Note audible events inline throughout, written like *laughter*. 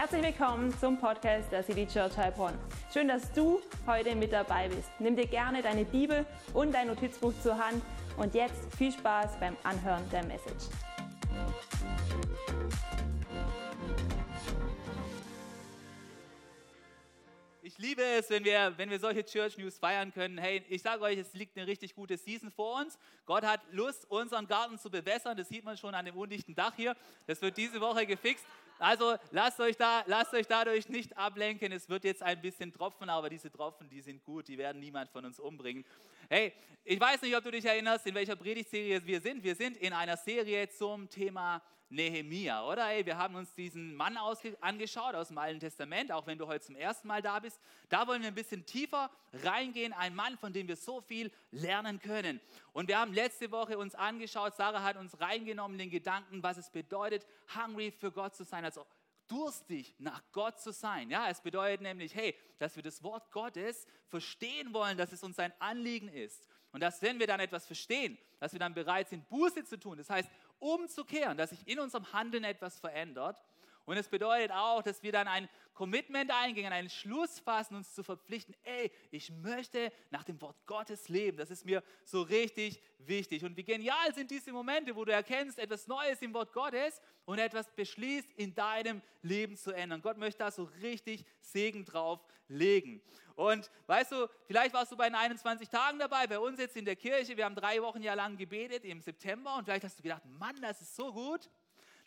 Herzlich willkommen zum Podcast der City Church Heilbronn. Schön, dass du heute mit dabei bist. Nimm dir gerne deine Bibel und dein Notizbuch zur Hand und jetzt viel Spaß beim Anhören der Message. Ich liebe es, wenn wir, wenn wir solche Church News feiern können. Hey, ich sage euch, es liegt eine richtig gute Season vor uns. Gott hat Lust, unseren Garten zu bewässern. Das sieht man schon an dem undichten Dach hier. Das wird diese Woche gefixt. Also lasst euch, da, lasst euch dadurch nicht ablenken. Es wird jetzt ein bisschen tropfen, aber diese Tropfen, die sind gut. Die werden niemand von uns umbringen. Hey, ich weiß nicht, ob du dich erinnerst, in welcher Predigtserie wir sind. Wir sind in einer Serie zum Thema Nehemia, oder? Hey, wir haben uns diesen Mann angeschaut aus dem Alten Testament, auch wenn du heute zum ersten Mal da bist. Da wollen wir ein bisschen tiefer reingehen. Ein Mann, von dem wir so viel lernen können. Und wir haben letzte Woche uns angeschaut, Sarah hat uns reingenommen, den Gedanken, was es bedeutet, hungry für Gott zu sein, also durstig nach Gott zu sein. Ja, es bedeutet nämlich, hey, dass wir das Wort Gottes verstehen wollen, dass es uns ein Anliegen ist. Und dass, wenn wir dann etwas verstehen, dass wir dann bereit sind, Buße zu tun. Das heißt, umzukehren, dass sich in unserem Handeln etwas verändert. Und es bedeutet auch, dass wir dann ein Commitment eingehen, einen Schluss fassen, uns zu verpflichten, ey, ich möchte nach dem Wort Gottes leben. Das ist mir so richtig wichtig. Und wie genial sind diese Momente, wo du erkennst, etwas Neues im Wort Gottes und etwas beschließt, in deinem Leben zu ändern. Gott möchte da so richtig Segen drauf legen. Und weißt du, vielleicht warst du bei den 21 Tagen dabei, bei uns jetzt in der Kirche. Wir haben drei Wochen ja lang gebetet im September und vielleicht hast du gedacht, Mann, das ist so gut.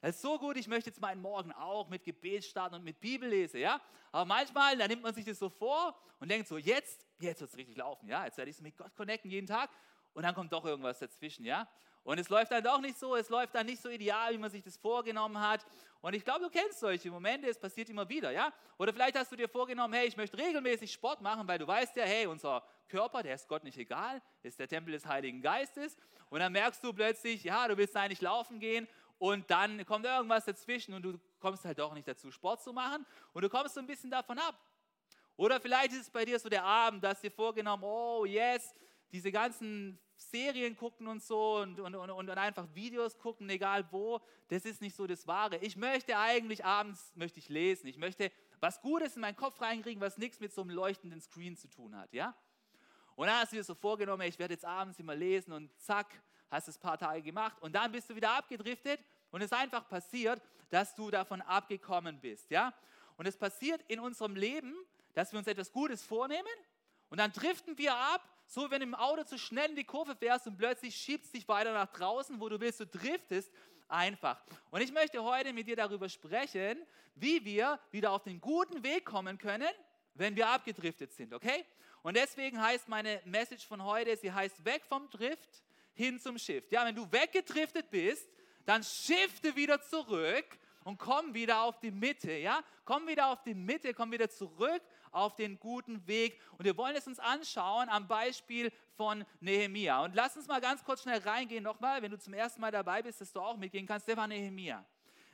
Das ist so gut, ich möchte jetzt meinen Morgen auch mit Gebet starten und mit Bibel lesen, ja. Aber manchmal, da nimmt man sich das so vor und denkt so, jetzt, jetzt wird es richtig laufen, ja. Jetzt werde ich so mit Gott connecten jeden Tag und dann kommt doch irgendwas dazwischen, ja. Und es läuft dann doch nicht so, es läuft dann nicht so ideal, wie man sich das vorgenommen hat. Und ich glaube, du kennst solche Momente, es passiert immer wieder, ja? Oder vielleicht hast du dir vorgenommen, hey, ich möchte regelmäßig Sport machen, weil du weißt ja, hey, unser Körper, der ist Gott nicht egal, ist der Tempel des Heiligen Geistes. Und dann merkst du plötzlich, ja, du willst eigentlich laufen gehen und dann kommt irgendwas dazwischen und du kommst halt doch nicht dazu, Sport zu machen und du kommst so ein bisschen davon ab. Oder vielleicht ist es bei dir so der Abend, dass dir vorgenommen, oh yes, diese ganzen Serien gucken und so und, und, und, und einfach Videos gucken, egal wo, das ist nicht so das Wahre. Ich möchte eigentlich abends, möchte ich lesen, ich möchte was Gutes in meinen Kopf reinkriegen, was nichts mit so einem leuchtenden Screen zu tun hat, ja? Und dann hast du dir so vorgenommen, ich werde jetzt abends immer lesen und zack, hast es ein paar Tage gemacht und dann bist du wieder abgedriftet und es ist einfach passiert, dass du davon abgekommen bist, ja? Und es passiert in unserem Leben, dass wir uns etwas Gutes vornehmen und dann driften wir ab, so wenn du im Auto zu schnell in die Kurve fährst und plötzlich schiebst dich weiter nach draußen, wo du willst, du driftest einfach. Und ich möchte heute mit dir darüber sprechen, wie wir wieder auf den guten Weg kommen können, wenn wir abgedriftet sind, okay? Und deswegen heißt meine Message von heute, sie heißt weg vom Drift hin zum Shift. Ja, wenn du weggedriftet bist, dann shifte wieder zurück und komm wieder auf die Mitte, ja? Komm wieder auf die Mitte, komm wieder zurück auf den guten Weg. Und wir wollen es uns anschauen am Beispiel von Nehemia. Und lass uns mal ganz kurz schnell reingehen nochmal, wenn du zum ersten Mal dabei bist, dass du auch mitgehen kannst. Der war Nehemia.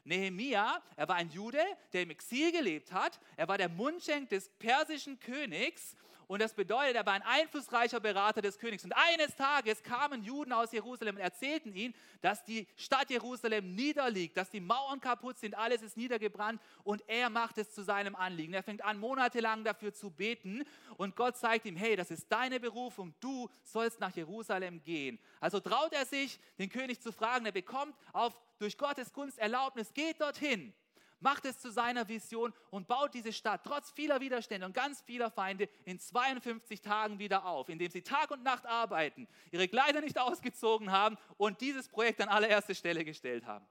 Nehemia, er war ein Jude, der im Exil gelebt hat. Er war der Mundschenk des persischen Königs und das bedeutet, er war ein einflussreicher Berater des Königs. Und eines Tages kamen Juden aus Jerusalem und erzählten ihm, dass die Stadt Jerusalem niederliegt, dass die Mauern kaputt sind, alles ist niedergebrannt. Und er macht es zu seinem Anliegen. Er fängt an, monatelang dafür zu beten. Und Gott zeigt ihm, hey, das ist deine Berufung, du sollst nach Jerusalem gehen. Also traut er sich, den König zu fragen. Er bekommt auf, durch Gottes Gunst Erlaubnis, geht dorthin macht es zu seiner Vision und baut diese Stadt trotz vieler Widerstände und ganz vieler Feinde in 52 Tagen wieder auf, indem sie Tag und Nacht arbeiten, ihre Kleider nicht ausgezogen haben und dieses Projekt an allererste Stelle gestellt haben.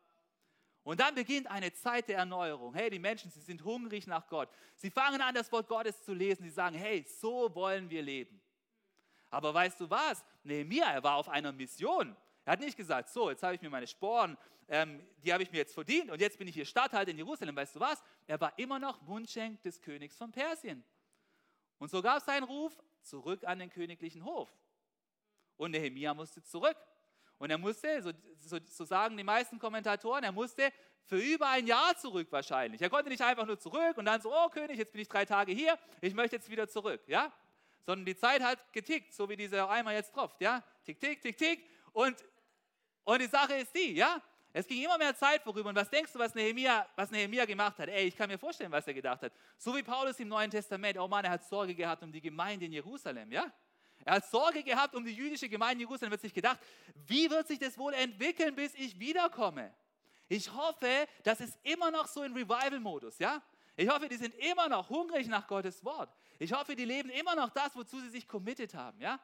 Und dann beginnt eine Zeit der Erneuerung. Hey, die Menschen, sie sind hungrig nach Gott. Sie fangen an, das Wort Gottes zu lesen. Sie sagen, hey, so wollen wir leben. Aber weißt du was? Nehemiah, er war auf einer Mission. Er hat nicht gesagt, so, jetzt habe ich mir meine Sporen, ähm, die habe ich mir jetzt verdient und jetzt bin ich hier Stadthalter in Jerusalem. Weißt du was? Er war immer noch Mundschenk des Königs von Persien. Und so gab es seinen Ruf zurück an den königlichen Hof. Und Nehemia musste zurück. Und er musste, so, so, so, sagen die meisten Kommentatoren, er musste für über ein Jahr zurück wahrscheinlich. Er konnte nicht einfach nur zurück und dann so, oh König, jetzt bin ich drei Tage hier, ich möchte jetzt wieder zurück, ja? Sondern die Zeit hat getickt, so wie dieser Eimer jetzt tropft, ja? Tick, tick, tick, tick. Und und die Sache ist die, ja, Es ging immer mehr Zeit vorüber. Und was denkst du, was Nehemia, was Nehemia gemacht hat? Ey, ich kann mir vorstellen, was er gedacht hat. So wie Paulus im Neuen Testament. Oh Mann, er hat Sorge gehabt um die Gemeinde in Jerusalem, ja? Er hat Sorge gehabt um die jüdische Gemeinde in Jerusalem. Er hat sich gedacht, wie wird sich das wohl entwickeln, bis ich wiederkomme? Ich hoffe, das ist immer noch so in Revival-Modus, ja? Ich hoffe, die sind immer noch hungrig nach Gottes Wort. Ich hoffe, die leben immer noch das, wozu sie sich committed haben, ja?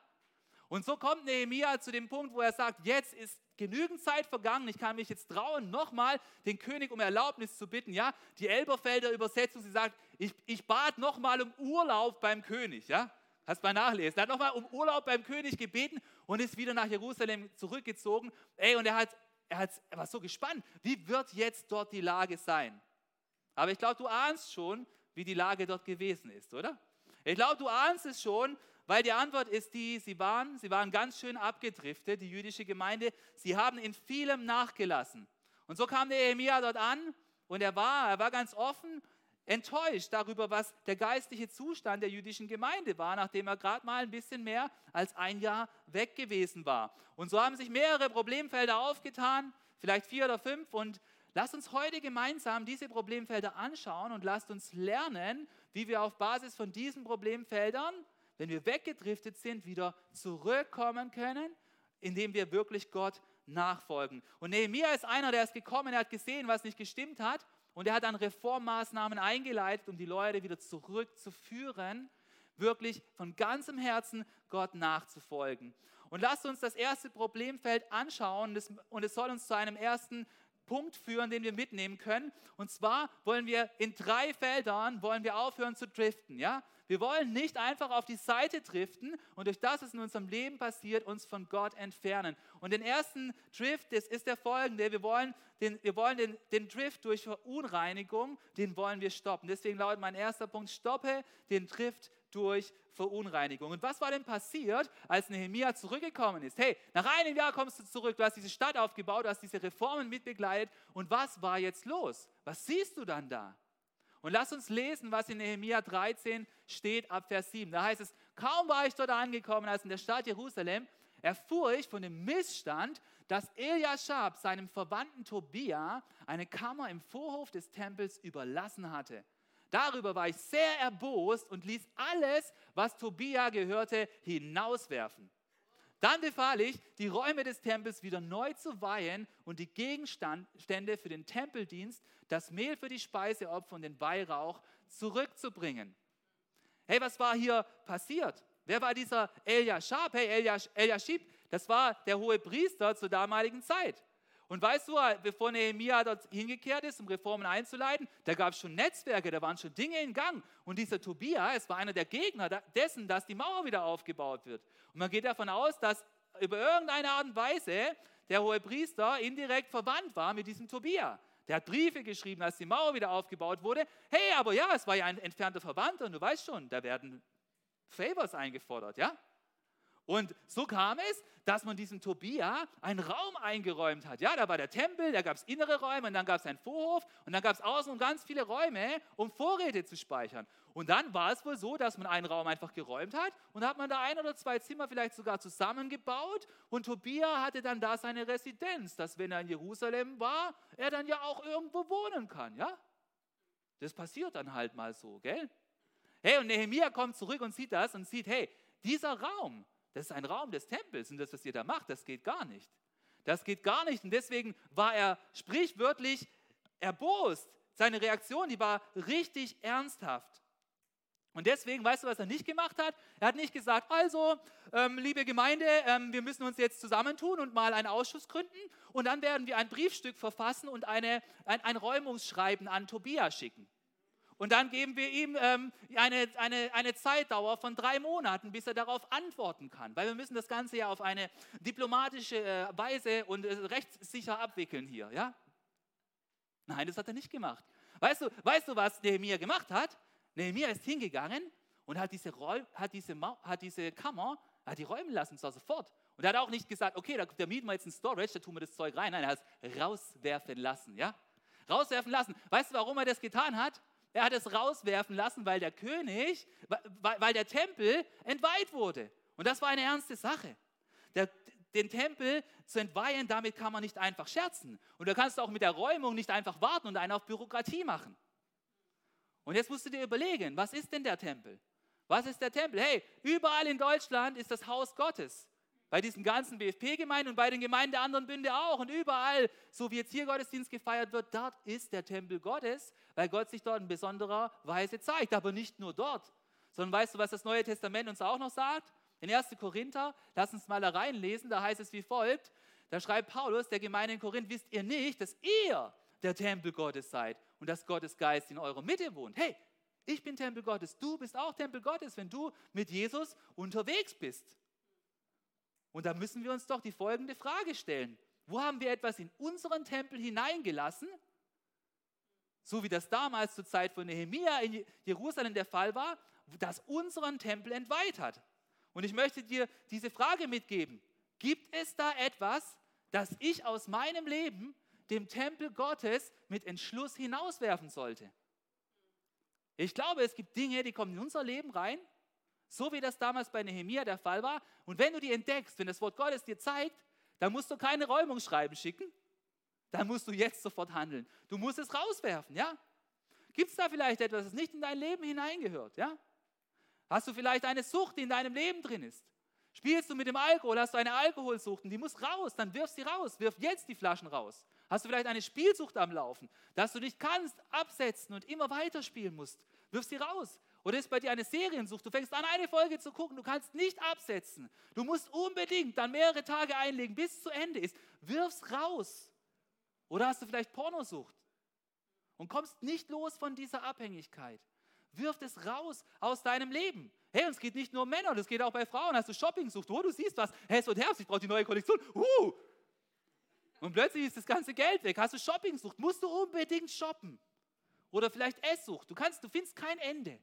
Und so kommt Nehemia zu dem Punkt, wo er sagt, jetzt ist genügend Zeit vergangen, ich kann mich jetzt trauen, nochmal den König um Erlaubnis zu bitten. Ja, die Elberfelder Übersetzung, sie sagt, ich, ich bat nochmal um Urlaub beim König. Ja, hast mal nachlesen. Er hat nochmal um Urlaub beim König gebeten und ist wieder nach Jerusalem zurückgezogen. Ey, und er hat, er hat, er war so gespannt, wie wird jetzt dort die Lage sein? Aber ich glaube, du ahnst schon, wie die Lage dort gewesen ist, oder? Ich glaube, du ahnst es schon, weil die Antwort ist die, sie waren, sie waren ganz schön abgedriftet, die jüdische Gemeinde. Sie haben in vielem nachgelassen. Und so kam der Nehemia dort an und er war, er war ganz offen enttäuscht darüber, was der geistliche Zustand der jüdischen Gemeinde war, nachdem er gerade mal ein bisschen mehr als ein Jahr weg gewesen war. Und so haben sich mehrere Problemfelder aufgetan, vielleicht vier oder fünf. Und lasst uns heute gemeinsam diese Problemfelder anschauen und lasst uns lernen, wie wir auf Basis von diesen Problemfeldern wenn wir weggedriftet sind, wieder zurückkommen können, indem wir wirklich Gott nachfolgen. Und Nehemiah ist einer, der ist gekommen, er hat gesehen, was nicht gestimmt hat und er hat dann Reformmaßnahmen eingeleitet, um die Leute wieder zurückzuführen, wirklich von ganzem Herzen Gott nachzufolgen. Und lasst uns das erste Problemfeld anschauen und es soll uns zu einem ersten Punkt führen, den wir mitnehmen können. Und zwar wollen wir in drei Feldern wollen wir aufhören zu driften. Ja? Wir wollen nicht einfach auf die Seite driften und durch das, was in unserem Leben passiert, uns von Gott entfernen. Und den ersten Drift, das ist der folgende. Wir wollen den, wir wollen den, den Drift durch Verunreinigung, den wollen wir stoppen. Deswegen lautet mein erster Punkt, stoppe den Drift durch Verunreinigung. Und was war denn passiert, als Nehemia zurückgekommen ist? Hey, nach einem Jahr kommst du zurück, du hast diese Stadt aufgebaut, du hast diese Reformen mitbegleitet. Und was war jetzt los? Was siehst du dann da? Und lass uns lesen, was in Nehemia 13 steht ab Vers 7. Da heißt es, kaum war ich dort angekommen, als in der Stadt Jerusalem, erfuhr ich von dem Missstand, dass Eliashab seinem Verwandten Tobia eine Kammer im Vorhof des Tempels überlassen hatte. Darüber war ich sehr erbost und ließ alles, was Tobia gehörte, hinauswerfen. Dann befahl ich, die Räume des Tempels wieder neu zu weihen und die Gegenstände für den Tempeldienst, das Mehl für die Speiseopfer und den Weihrauch zurückzubringen. Hey, was war hier passiert? Wer war dieser Eliashab? Hey, Eliashib, das war der hohe Priester zur damaligen Zeit. Und weißt du, bevor Nehemiah dort hingekehrt ist, um Reformen einzuleiten, da gab es schon Netzwerke, da waren schon Dinge in Gang. Und dieser Tobia, es war einer der Gegner dessen, dass die Mauer wieder aufgebaut wird. Und man geht davon aus, dass über irgendeine Art und Weise der hohe Priester indirekt verwandt war mit diesem Tobia. Der hat Briefe geschrieben, als die Mauer wieder aufgebaut wurde. Hey, aber ja, es war ja ein entfernter Verwandter und du weißt schon, da werden Favors eingefordert, ja? Und so kam es, dass man diesem Tobia einen Raum eingeräumt hat. Ja, da war der Tempel, da gab es innere Räume und dann gab es einen Vorhof und dann gab es außen ganz viele Räume, um Vorräte zu speichern. Und dann war es wohl so, dass man einen Raum einfach geräumt hat und hat man da ein oder zwei Zimmer vielleicht sogar zusammengebaut und Tobia hatte dann da seine Residenz, dass wenn er in Jerusalem war, er dann ja auch irgendwo wohnen kann, ja? Das passiert dann halt mal so, gell? Hey, und Nehemia kommt zurück und sieht das und sieht, hey, dieser Raum, das ist ein Raum des Tempels und das, was ihr da macht, das geht gar nicht. Das geht gar nicht und deswegen war er sprichwörtlich erbost. Seine Reaktion, die war richtig ernsthaft. Und deswegen, weißt du, was er nicht gemacht hat? Er hat nicht gesagt, also, ähm, liebe Gemeinde, ähm, wir müssen uns jetzt zusammentun und mal einen Ausschuss gründen und dann werden wir ein Briefstück verfassen und eine, ein, ein Räumungsschreiben an Tobias schicken. Und dann geben wir ihm ähm, eine, eine, eine Zeitdauer von drei Monaten, bis er darauf antworten kann. Weil wir müssen das Ganze ja auf eine diplomatische äh, Weise und äh, rechtssicher abwickeln hier. Ja? Nein, das hat er nicht gemacht. Weißt du, weißt du, was Nehemiah gemacht hat? Nehemiah ist hingegangen und hat diese, Räu hat diese, hat diese Kammer, hat die räumen lassen, zwar sofort. Und er hat auch nicht gesagt, okay, da, da mieten wir jetzt ein Storage, da tun wir das Zeug rein. Nein, er hat es rauswerfen lassen. Ja? Rauswerfen lassen. Weißt du, warum er das getan hat? Er hat es rauswerfen lassen, weil der König, weil, der Tempel entweiht wurde. Und das war eine ernste Sache. Der, den Tempel zu entweihen, damit kann man nicht einfach scherzen. Und da kannst du auch mit der Räumung nicht einfach warten und einen auf Bürokratie machen. Und jetzt musst du dir überlegen, was ist denn der Tempel? Was ist der Tempel? Hey, überall in Deutschland ist das Haus Gottes. Bei diesen ganzen BFP-Gemeinden und bei den Gemeinden der anderen Bünde auch. Und überall, so wie jetzt hier Gottesdienst gefeiert wird, dort ist der Tempel Gottes, weil Gott sich dort in besonderer Weise zeigt. Aber nicht nur dort, sondern weißt du, was das Neue Testament uns auch noch sagt? In 1. Korinther, lass uns mal da reinlesen, da heißt es wie folgt, da schreibt Paulus der Gemeinde in Korinth, wisst ihr nicht, dass ihr der Tempel Gottes seid und dass Gottes Geist in eurer Mitte wohnt. Hey, ich bin Tempel Gottes, du bist auch Tempel Gottes, wenn du mit Jesus unterwegs bist. Und da müssen wir uns doch die folgende Frage stellen. Wo haben wir etwas in unseren Tempel hineingelassen, so wie das damals zur Zeit von Nehemia in Jerusalem der Fall war, das unseren Tempel entweiht hat? Und ich möchte dir diese Frage mitgeben. Gibt es da etwas, das ich aus meinem Leben dem Tempel Gottes mit Entschluss hinauswerfen sollte? Ich glaube, es gibt Dinge, die kommen in unser Leben rein, so wie das damals bei Nehemia der Fall war. Und wenn du die entdeckst, wenn das Wort Gottes dir zeigt, dann musst du keine Räumungsschreiben schicken, dann musst du jetzt sofort handeln. Du musst es rauswerfen, ja? Gibt es da vielleicht etwas, das nicht in dein Leben hineingehört, ja? Hast du vielleicht eine Sucht, die in deinem Leben drin ist? Spielst du mit dem Alkohol, hast du eine Alkoholsucht und die muss raus, dann wirf sie raus, wirf jetzt die Flaschen raus. Hast du vielleicht eine Spielsucht am Laufen, dass du dich kannst absetzen und immer weiter spielen musst, wirf sie raus. Oder ist bei dir eine Seriensucht, du fängst an, eine Folge zu gucken, du kannst nicht absetzen. Du musst unbedingt dann mehrere Tage einlegen, bis es zu Ende ist. Wirf's raus. Oder hast du vielleicht Pornosucht und kommst nicht los von dieser Abhängigkeit wirf es raus aus deinem Leben. Hey, und es geht nicht nur um Männer, das geht auch bei Frauen. Hast du Shoppingsucht, wo du siehst was, hey, es wird Herbst, ich brauche die neue Kollektion. Uh. Und plötzlich ist das ganze Geld weg. Hast du Shoppingsucht, musst du unbedingt shoppen. Oder vielleicht Esssucht, du kannst, du findest kein Ende.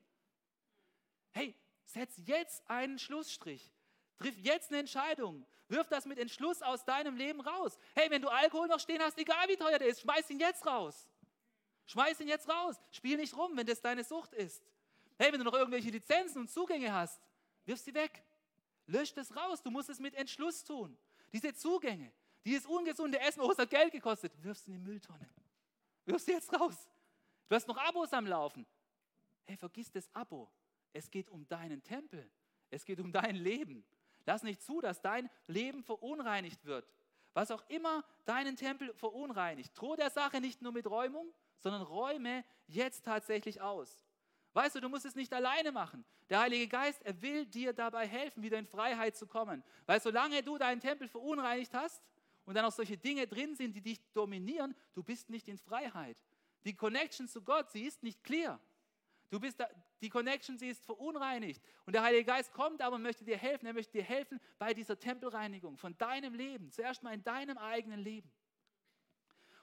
Hey, setz jetzt einen Schlussstrich. Triff jetzt eine Entscheidung. Wirf das mit Entschluss aus deinem Leben raus. Hey, wenn du Alkohol noch stehen hast, egal wie teuer der ist, schmeiß ihn jetzt raus. Schmeiß ihn jetzt raus. Spiel nicht rum, wenn das deine Sucht ist. Hey, wenn du noch irgendwelche Lizenzen und Zugänge hast, wirf sie weg. Lösch das raus. Du musst es mit Entschluss tun. Diese Zugänge, dieses ungesunde Essen, oh, es hat Geld gekostet, wirf sie in die Mülltonne. Wirf sie jetzt raus. Du hast noch Abos am Laufen. Hey, vergiss das Abo. Es geht um deinen Tempel. Es geht um dein Leben. Lass nicht zu, dass dein Leben verunreinigt wird. Was auch immer deinen Tempel verunreinigt. Droh der Sache nicht nur mit Räumung, sondern räume jetzt tatsächlich aus. Weißt du, du musst es nicht alleine machen. Der Heilige Geist, er will dir dabei helfen, wieder in Freiheit zu kommen. Weil solange du deinen Tempel verunreinigt hast und dann auch solche Dinge drin sind, die dich dominieren, du bist nicht in Freiheit. Die Connection zu Gott, sie ist nicht clear. Du bist da, die Connection, sie ist verunreinigt. Und der Heilige Geist kommt aber und möchte dir helfen. Er möchte dir helfen bei dieser Tempelreinigung von deinem Leben. Zuerst mal in deinem eigenen Leben.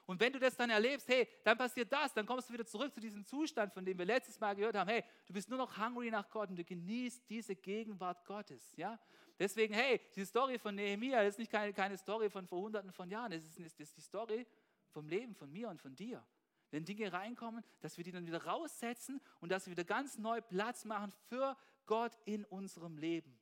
Und wenn du das dann erlebst, hey, dann passiert das, dann kommst du wieder zurück zu diesem Zustand, von dem wir letztes Mal gehört haben, hey, du bist nur noch hungry nach Gott und du genießt diese Gegenwart Gottes, ja. Deswegen, hey, die Story von Nehemiah ist nicht keine, keine Story von vor hunderten von Jahren, es ist, ist die Story vom Leben, von mir und von dir. Wenn Dinge reinkommen, dass wir die dann wieder raussetzen und dass wir wieder ganz neu Platz machen für Gott in unserem Leben.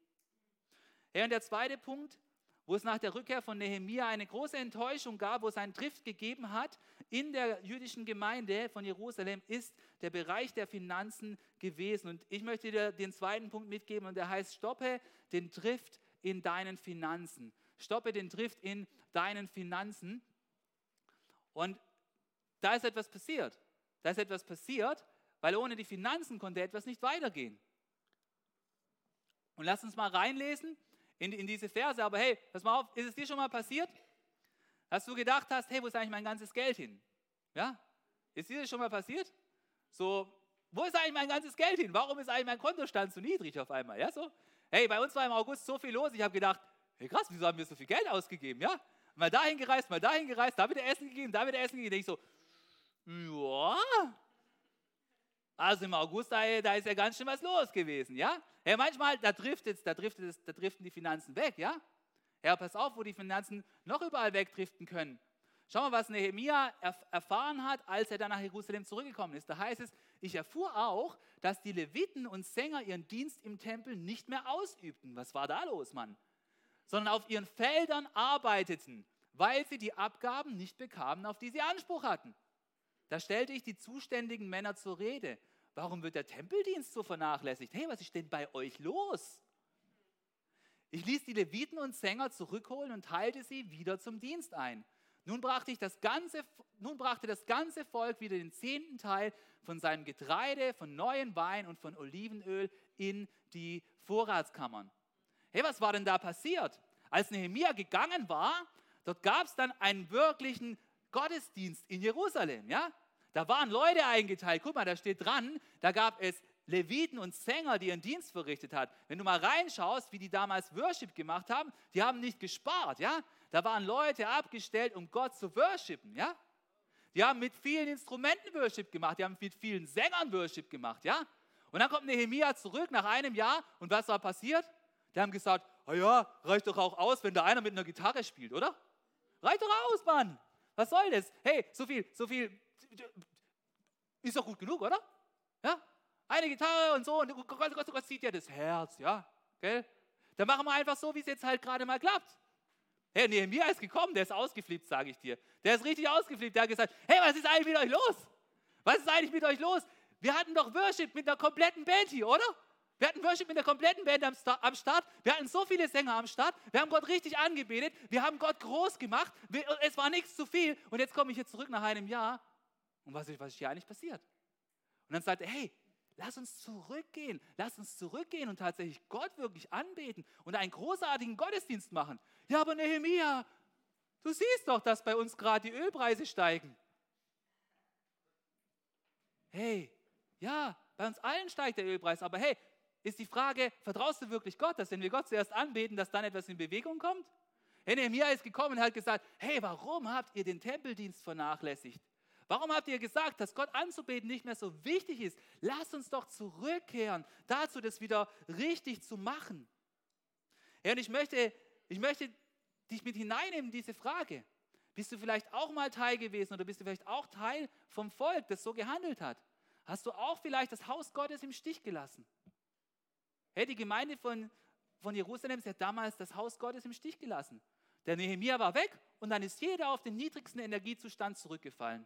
Hey, und der zweite Punkt, wo es nach der Rückkehr von Nehemia eine große Enttäuschung gab, wo es einen Drift gegeben hat in der jüdischen Gemeinde von Jerusalem, ist der Bereich der Finanzen gewesen. Und ich möchte dir den zweiten Punkt mitgeben und der heißt, stoppe den Drift in deinen Finanzen. Stoppe den Drift in deinen Finanzen. Und da ist etwas passiert. Da ist etwas passiert, weil ohne die Finanzen konnte etwas nicht weitergehen. Und lass uns mal reinlesen in, in diese Verse. Aber hey, pass mal auf, ist es dir schon mal passiert, dass du gedacht hast, hey, wo ist eigentlich mein ganzes Geld hin? Ja? Ist dir das schon mal passiert? So, wo ist eigentlich mein ganzes Geld hin? Warum ist eigentlich mein Kontostand so niedrig auf einmal? Ja, so? Hey, bei uns war im August so viel los, ich habe gedacht, hey krass, wieso haben wir so viel Geld ausgegeben? Ja? Mal dahin gereist, mal dahin gereist, da wieder Essen gegeben, da wieder Essen gegeben. Ich so, ja, also im August, da, ist ja ganz schön was los gewesen, ja? Ja, manchmal, da driftet da driftet es, da driften die Finanzen weg, ja? Ja, pass auf, wo die Finanzen noch überall wegdriften können. Schau mal, was Nehemia erfahren hat, als er dann nach Jerusalem zurückgekommen ist. Da heißt es, ich erfuhr auch, dass die Leviten und Sänger ihren Dienst im Tempel nicht mehr ausübten. Was war da los, Mann? sondern auf ihren Feldern arbeiteten, weil sie die Abgaben nicht bekamen, auf die sie Anspruch hatten. Da stellte ich die zuständigen Männer zur Rede. Warum wird der Tempeldienst so vernachlässigt? Hey, was ist denn bei euch los? Ich ließ die Leviten und Sänger zurückholen und teilte sie wieder zum Dienst ein. Nun brachte, ich das ganze, nun brachte das ganze Volk wieder den zehnten Teil von seinem Getreide, von neuen Wein und von Olivenöl in die Vorratskammern. Hey, was war denn da passiert? Als Nehemia gegangen war, dort gab es dann einen wirklichen Gottesdienst in Jerusalem. Ja? Da waren Leute eingeteilt. Guck mal, da steht dran, da gab es Leviten und Sänger, die ihren Dienst verrichtet hat. Wenn du mal reinschaust, wie die damals Worship gemacht haben, die haben nicht gespart, ja? Da waren Leute abgestellt, um Gott zu worshipen, ja? Die haben mit vielen Instrumenten Worship gemacht, die haben mit vielen Sängern Worship gemacht, ja? Und dann kommt Nehemia zurück nach einem Jahr und was war passiert? Die haben gesagt, oh ja, reicht doch auch aus, wenn da einer mit einer Gitarre spielt, oder? Reicht doch aus, Mann. Was soll das? Hey, so viel, so viel ist doch gut genug, oder? Ja? Eine Gitarre und so, und Gott, Gott, Gott, zieht ja das Herz, ja? Gell? Dann machen wir einfach so, wie es jetzt halt gerade mal klappt. Hey, Nehemiah ist gekommen, der ist ausgeflippt, sage ich dir. Der ist richtig ausgeflippt. Der hat gesagt, hey, was ist eigentlich mit euch los? Was ist eigentlich mit euch los? Wir hatten doch Worship mit der kompletten Band hier, oder? Wir hatten Worship mit der kompletten Band am, Start. Wir hatten so viele Sänger am Start. Wir haben Gott richtig angebetet. Wir haben Gott groß gemacht. Es war nichts zu viel. Und jetzt komme ich hier zurück nach einem Jahr. Und was ist, was ist hier eigentlich passiert? Und dann sagt er, hey, Lass uns zurückgehen. Lass uns zurückgehen und tatsächlich Gott wirklich anbeten und einen großartigen Gottesdienst machen. Ja, aber Nehemia, du siehst doch, dass bei uns gerade die Ölpreise steigen. Hey, ja, bei uns allen steigt der Ölpreis, aber hey, ist die Frage, vertraust du wirklich Gott, dass wenn wir Gott zuerst anbeten, dass dann etwas in Bewegung kommt? Hey, Nehemia ist gekommen und hat gesagt, hey, warum habt ihr den Tempeldienst vernachlässigt? Warum habt ihr gesagt, dass Gott anzubeten nicht mehr so wichtig ist? Lasst uns doch zurückkehren dazu, das wieder richtig zu machen. Ja, und ich möchte, ich möchte dich mit hineinnehmen in diese Frage. Bist du vielleicht auch mal Teil gewesen oder bist du vielleicht auch Teil vom Volk, das so gehandelt hat? Hast du auch vielleicht das Haus Gottes im Stich gelassen? Hey, die Gemeinde von, von Jerusalem, hat damals das Haus Gottes im Stich gelassen. Der Nehemiah war weg und dann ist jeder auf den niedrigsten Energiezustand zurückgefallen.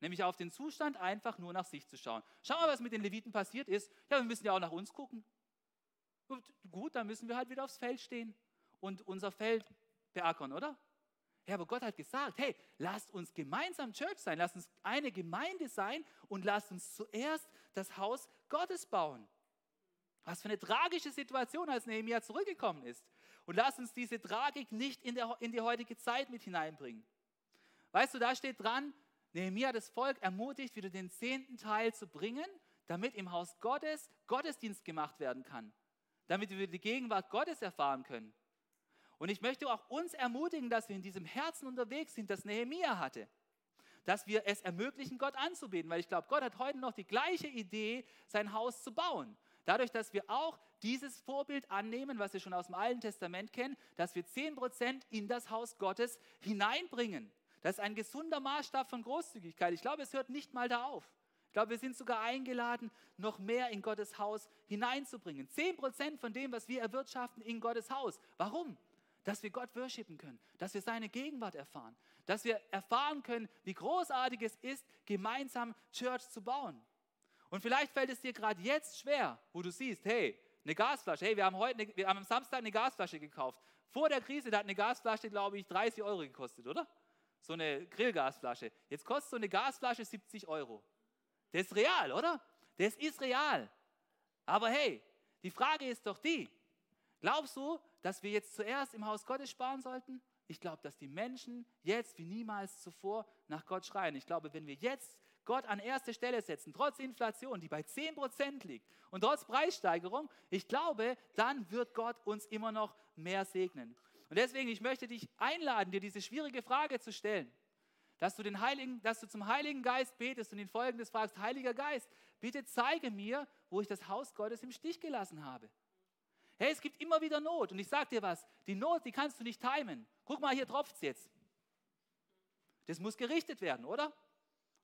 Nämlich auf den Zustand, einfach nur nach sich zu schauen. Schau mal, was mit den Leviten passiert ist. Ja, wir müssen ja auch nach uns gucken. Gut, dann müssen wir halt wieder aufs Feld stehen und unser Feld beackern, oder? Ja, aber Gott hat gesagt, hey, lasst uns gemeinsam Church sein, lasst uns eine Gemeinde sein und lasst uns zuerst das Haus Gottes bauen. Was für eine tragische Situation, als Nehemiah zurückgekommen ist. Und lasst uns diese Tragik nicht in, der, in die heutige Zeit mit hineinbringen. Weißt du, da steht dran, Nehemiah das Volk ermutigt, wieder den zehnten Teil zu bringen, damit im Haus Gottes Gottesdienst gemacht werden kann, damit wir die Gegenwart Gottes erfahren können. Und ich möchte auch uns ermutigen, dass wir in diesem Herzen unterwegs sind, das Nehemiah hatte. Dass wir es ermöglichen, Gott anzubeten, weil ich glaube, Gott hat heute noch die gleiche Idee, sein Haus zu bauen. Dadurch, dass wir auch dieses Vorbild annehmen, was wir schon aus dem Alten Testament kennen, dass wir 10% in das Haus Gottes hineinbringen. Das ist ein gesunder Maßstab von Großzügigkeit. Ich glaube, es hört nicht mal da auf. Ich glaube, wir sind sogar eingeladen, noch mehr in Gottes Haus hineinzubringen. Zehn Prozent von dem, was wir erwirtschaften, in Gottes Haus. Warum? Dass wir Gott worshipen können, dass wir seine Gegenwart erfahren, dass wir erfahren können, wie großartig es ist, gemeinsam Church zu bauen. Und vielleicht fällt es dir gerade jetzt schwer, wo du siehst, hey, eine Gasflasche, hey, wir haben heute, wir haben am Samstag eine Gasflasche gekauft. Vor der Krise, da hat eine Gasflasche, glaube ich, 30 Euro gekostet, oder? so eine Grillgasflasche. Jetzt kostet so eine Gasflasche 70 Euro. Das ist real, oder? Das ist real. Aber hey, die Frage ist doch die, glaubst du, dass wir jetzt zuerst im Haus Gottes sparen sollten? Ich glaube, dass die Menschen jetzt wie niemals zuvor nach Gott schreien. Ich glaube, wenn wir jetzt Gott an erste Stelle setzen, trotz Inflation, die bei 10% liegt und trotz Preissteigerung, ich glaube, dann wird Gott uns immer noch mehr segnen. Und deswegen, ich möchte dich einladen, dir diese schwierige Frage zu stellen. Dass du, den Heiligen, dass du zum Heiligen Geist betest und ihn folgendes fragst, Heiliger Geist, bitte zeige mir, wo ich das Haus Gottes im Stich gelassen habe. Hey, es gibt immer wieder Not. Und ich sage dir was, die Not, die kannst du nicht timen. Guck mal, hier tropft es jetzt. Das muss gerichtet werden, oder?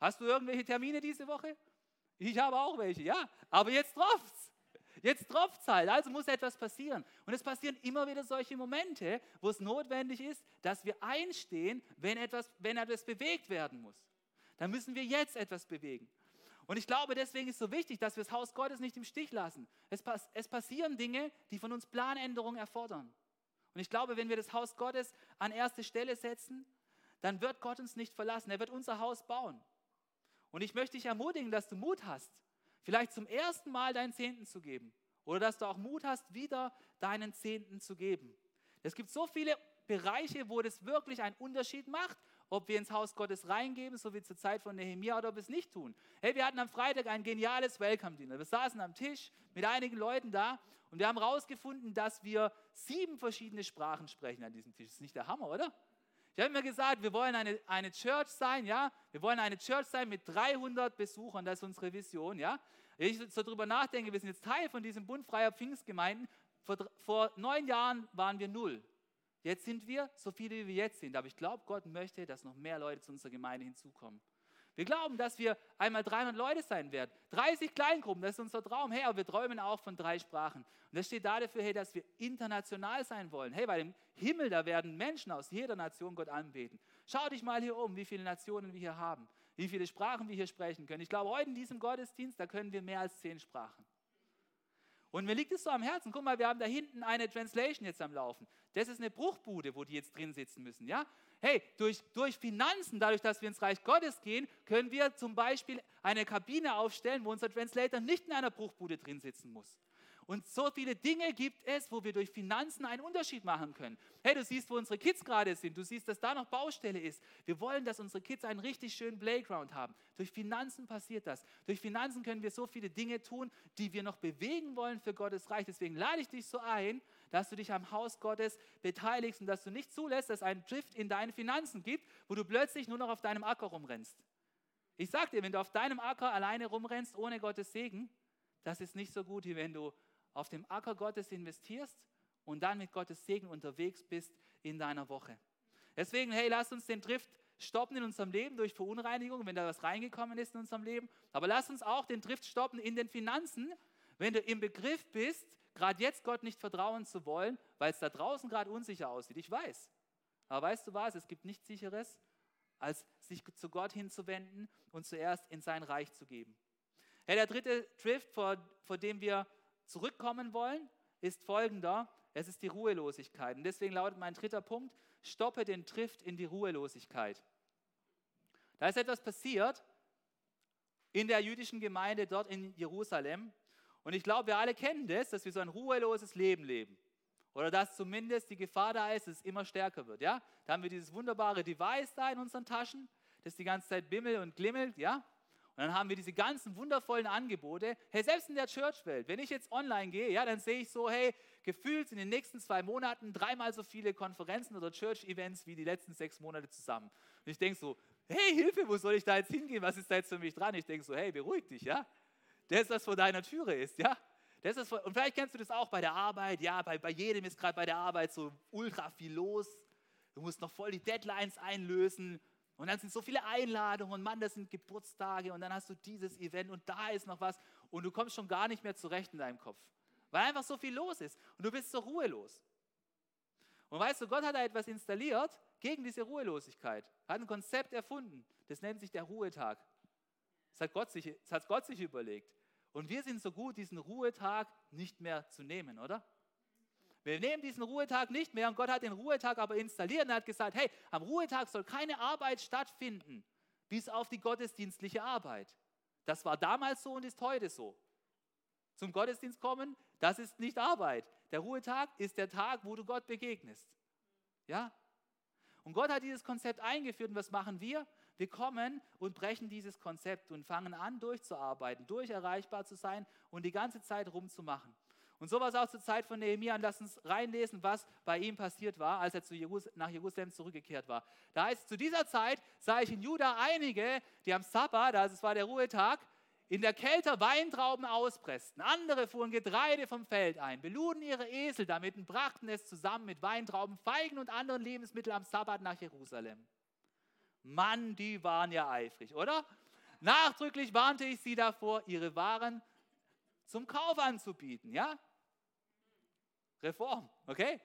Hast du irgendwelche Termine diese Woche? Ich habe auch welche, ja. Aber jetzt tropft es. Jetzt tropft es halt, also muss etwas passieren. Und es passieren immer wieder solche Momente, wo es notwendig ist, dass wir einstehen, wenn etwas, wenn etwas bewegt werden muss. Dann müssen wir jetzt etwas bewegen. Und ich glaube, deswegen ist es so wichtig, dass wir das Haus Gottes nicht im Stich lassen. Es, pass es passieren Dinge, die von uns Planänderungen erfordern. Und ich glaube, wenn wir das Haus Gottes an erste Stelle setzen, dann wird Gott uns nicht verlassen. Er wird unser Haus bauen. Und ich möchte dich ermutigen, dass du Mut hast, vielleicht zum ersten Mal deinen Zehnten zu geben. Oder dass du auch Mut hast, wieder deinen Zehnten zu geben. Es gibt so viele Bereiche, wo das wirklich einen Unterschied macht, ob wir ins Haus Gottes reingeben, so wie zur Zeit von Nehemiah, oder ob wir es nicht tun. Hey, wir hatten am Freitag ein geniales Welcome-Dinner. Wir saßen am Tisch mit einigen Leuten da und wir haben herausgefunden, dass wir sieben verschiedene Sprachen sprechen an diesem Tisch. Das ist nicht der Hammer, oder? Ich habe mir gesagt, wir wollen eine, eine Church sein, ja? Wir wollen eine Church sein mit 300 Besuchern, das ist unsere Vision, ja? Wenn ich so darüber nachdenke, wir sind jetzt Teil von diesem Bund freier Pfingstgemeinden. Vor, vor neun Jahren waren wir null. Jetzt sind wir so viele, wie wir jetzt sind. Aber ich glaube, Gott möchte, dass noch mehr Leute zu unserer Gemeinde hinzukommen. Wir glauben, dass wir einmal 300 Leute sein werden. 30 Kleingruppen, das ist unser Traum. Hey, aber wir träumen auch von drei Sprachen. Und das steht da dafür, hey, dass wir international sein wollen. Hey, bei dem Himmel, da werden Menschen aus jeder Nation Gott anbeten. Schau dich mal hier um, wie viele Nationen wir hier haben, wie viele Sprachen wir hier sprechen können. Ich glaube, heute in diesem Gottesdienst, da können wir mehr als zehn Sprachen. Und mir liegt es so am Herzen. Guck mal, wir haben da hinten eine Translation jetzt am Laufen. Das ist eine Bruchbude, wo die jetzt drin sitzen müssen. Ja? Hey, durch, durch Finanzen, dadurch, dass wir ins Reich Gottes gehen, können wir zum Beispiel eine Kabine aufstellen, wo unser Translator nicht in einer Bruchbude drin sitzen muss. Und so viele Dinge gibt es, wo wir durch Finanzen einen Unterschied machen können. Hey, du siehst, wo unsere Kids gerade sind. Du siehst, dass da noch Baustelle ist. Wir wollen, dass unsere Kids einen richtig schönen Playground haben. Durch Finanzen passiert das. Durch Finanzen können wir so viele Dinge tun, die wir noch bewegen wollen für Gottes Reich. Deswegen lade ich dich so ein, dass du dich am Haus Gottes beteiligst und dass du nicht zulässt, dass es einen Drift in deinen Finanzen gibt, wo du plötzlich nur noch auf deinem Acker rumrennst. Ich sag dir, wenn du auf deinem Acker alleine rumrennst ohne Gottes Segen, das ist nicht so gut, wie wenn du auf dem Acker Gottes investierst und dann mit Gottes Segen unterwegs bist in deiner Woche. Deswegen, hey, lass uns den Drift stoppen in unserem Leben durch Verunreinigung, wenn da was reingekommen ist in unserem Leben. Aber lass uns auch den Drift stoppen in den Finanzen, wenn du im Begriff bist, gerade jetzt Gott nicht vertrauen zu wollen, weil es da draußen gerade unsicher aussieht. Ich weiß. Aber weißt du was? Es gibt nichts Sicheres, als sich zu Gott hinzuwenden und zuerst in sein Reich zu geben. Hey, der dritte Drift, vor, vor dem wir zurückkommen wollen, ist folgender. Es ist die Ruhelosigkeit. Und deswegen lautet mein dritter Punkt, stoppe den Drift in die Ruhelosigkeit. Da ist etwas passiert in der jüdischen Gemeinde dort in Jerusalem. Und ich glaube, wir alle kennen das, dass wir so ein ruheloses Leben leben. Oder dass zumindest die Gefahr da ist, dass es immer stärker wird. Ja? Da haben wir dieses wunderbare Device da in unseren Taschen, das die ganze Zeit bimmelt und glimmelt. Ja? Und dann haben wir diese ganzen wundervollen Angebote. Hey, selbst in der Church-Welt, wenn ich jetzt online gehe, ja, dann sehe ich so, hey, gefühlt in den nächsten zwei Monaten dreimal so viele Konferenzen oder Church-Events wie die letzten sechs Monate zusammen. Und ich denke so, hey, Hilfe, wo soll ich da jetzt hingehen? Was ist da jetzt für mich dran? Ich denke so, hey, beruhig dich, ja. Das, was vor deiner Türe ist, ja. Das ist, und vielleicht kennst du das auch bei der Arbeit, ja, bei, bei jedem ist gerade bei der Arbeit so ultra viel los. Du musst noch voll die Deadlines einlösen und dann sind so viele Einladungen und Mann, das sind Geburtstage und dann hast du dieses Event und da ist noch was und du kommst schon gar nicht mehr zurecht in deinem Kopf, weil einfach so viel los ist und du bist so ruhelos. Und weißt du, Gott hat da etwas installiert gegen diese Ruhelosigkeit, hat ein Konzept erfunden, das nennt sich der Ruhetag. Das hat Gott sich, das hat Gott sich überlegt. Und wir sind so gut, diesen Ruhetag nicht mehr zu nehmen, oder? Wir nehmen diesen Ruhetag nicht mehr und Gott hat den Ruhetag aber installiert und hat gesagt, hey, am Ruhetag soll keine Arbeit stattfinden, bis auf die gottesdienstliche Arbeit. Das war damals so und ist heute so. Zum Gottesdienst kommen, das ist nicht Arbeit. Der Ruhetag ist der Tag, wo du Gott begegnest. Ja? Und Gott hat dieses Konzept eingeführt und was machen wir? Wir kommen und brechen dieses Konzept und fangen an, durchzuarbeiten, durcherreichbar zu sein und die ganze Zeit rumzumachen. Und so war es auch zur Zeit von Nehemiah. Lass uns reinlesen, was bei ihm passiert war, als er zu Jerus nach Jerusalem zurückgekehrt war. Da heißt es, zu dieser Zeit sah ich in Juda einige, die am Sabbat, also es war der Ruhetag, in der Kälte Weintrauben auspressten. Andere fuhren Getreide vom Feld ein, beluden ihre Esel damit und brachten es zusammen mit Weintrauben, Feigen und anderen Lebensmitteln am Sabbat nach Jerusalem. Mann, die waren ja eifrig, oder? Nachdrücklich warnte ich sie davor, ihre Waren zum Kauf anzubieten, ja? Reform, okay?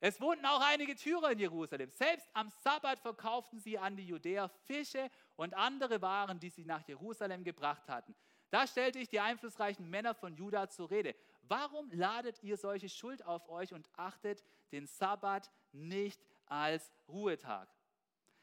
Es wohnten auch einige Türer in Jerusalem. Selbst am Sabbat verkauften sie an die Judäer Fische und andere Waren, die sie nach Jerusalem gebracht hatten. Da stellte ich die einflussreichen Männer von Juda zur Rede. Warum ladet ihr solche Schuld auf euch und achtet den Sabbat nicht als Ruhetag?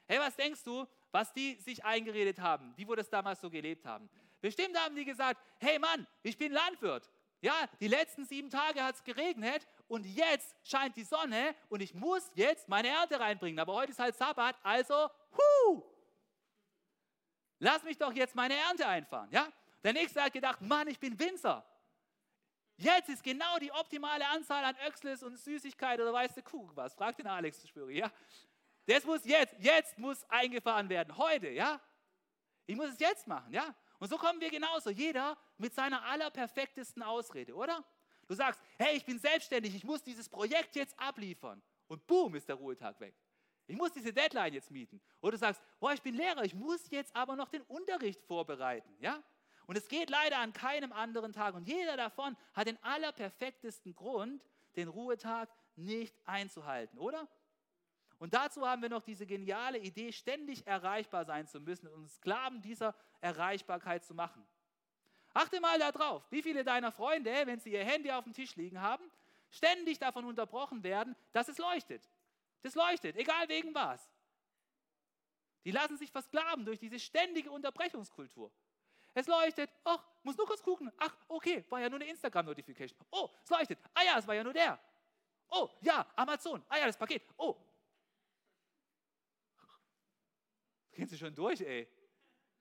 Hey, was denkst du, was die sich eingeredet haben, die, wo das damals so gelebt haben? Bestimmt haben die gesagt, hey Mann, ich bin Landwirt. Ja, die letzten sieben Tage hat es geregnet und jetzt scheint die Sonne und ich muss jetzt meine Ernte reinbringen. Aber heute ist halt Sabbat, also, hu, lass mich doch jetzt meine Ernte einfahren. Ja? Der nächste hat gedacht, Mann, ich bin Winzer. Jetzt ist genau die optimale Anzahl an Öxles und Süßigkeit oder weißt du Kuchen was. Frag den Alex, schwöre, ja. Das muss jetzt, jetzt muss eingefahren werden, heute, ja. Ich muss es jetzt machen, ja. Und so kommen wir genauso, jeder mit seiner allerperfektesten Ausrede, oder? Du sagst, hey, ich bin selbstständig, ich muss dieses Projekt jetzt abliefern. Und boom, ist der Ruhetag weg. Ich muss diese Deadline jetzt mieten. Oder du sagst, boah, ich bin Lehrer, ich muss jetzt aber noch den Unterricht vorbereiten, ja? Und es geht leider an keinem anderen Tag. Und jeder davon hat den allerperfektesten Grund, den Ruhetag nicht einzuhalten, oder? Und dazu haben wir noch diese geniale Idee, ständig erreichbar sein zu müssen und uns Sklaven dieser Erreichbarkeit zu machen. Achte mal darauf, wie viele deiner Freunde, wenn sie ihr Handy auf dem Tisch liegen haben, ständig davon unterbrochen werden, dass es leuchtet. Das leuchtet, egal wegen was. Die lassen sich versklaven durch diese ständige Unterbrechungskultur. Es leuchtet, ach, muss nur kurz gucken. Ach, okay, war ja nur eine Instagram-Notification. Oh, es leuchtet. Ah ja, es war ja nur der. Oh, ja, Amazon. Ah ja, das Paket. Oh, Gehen Sie schon durch, ey.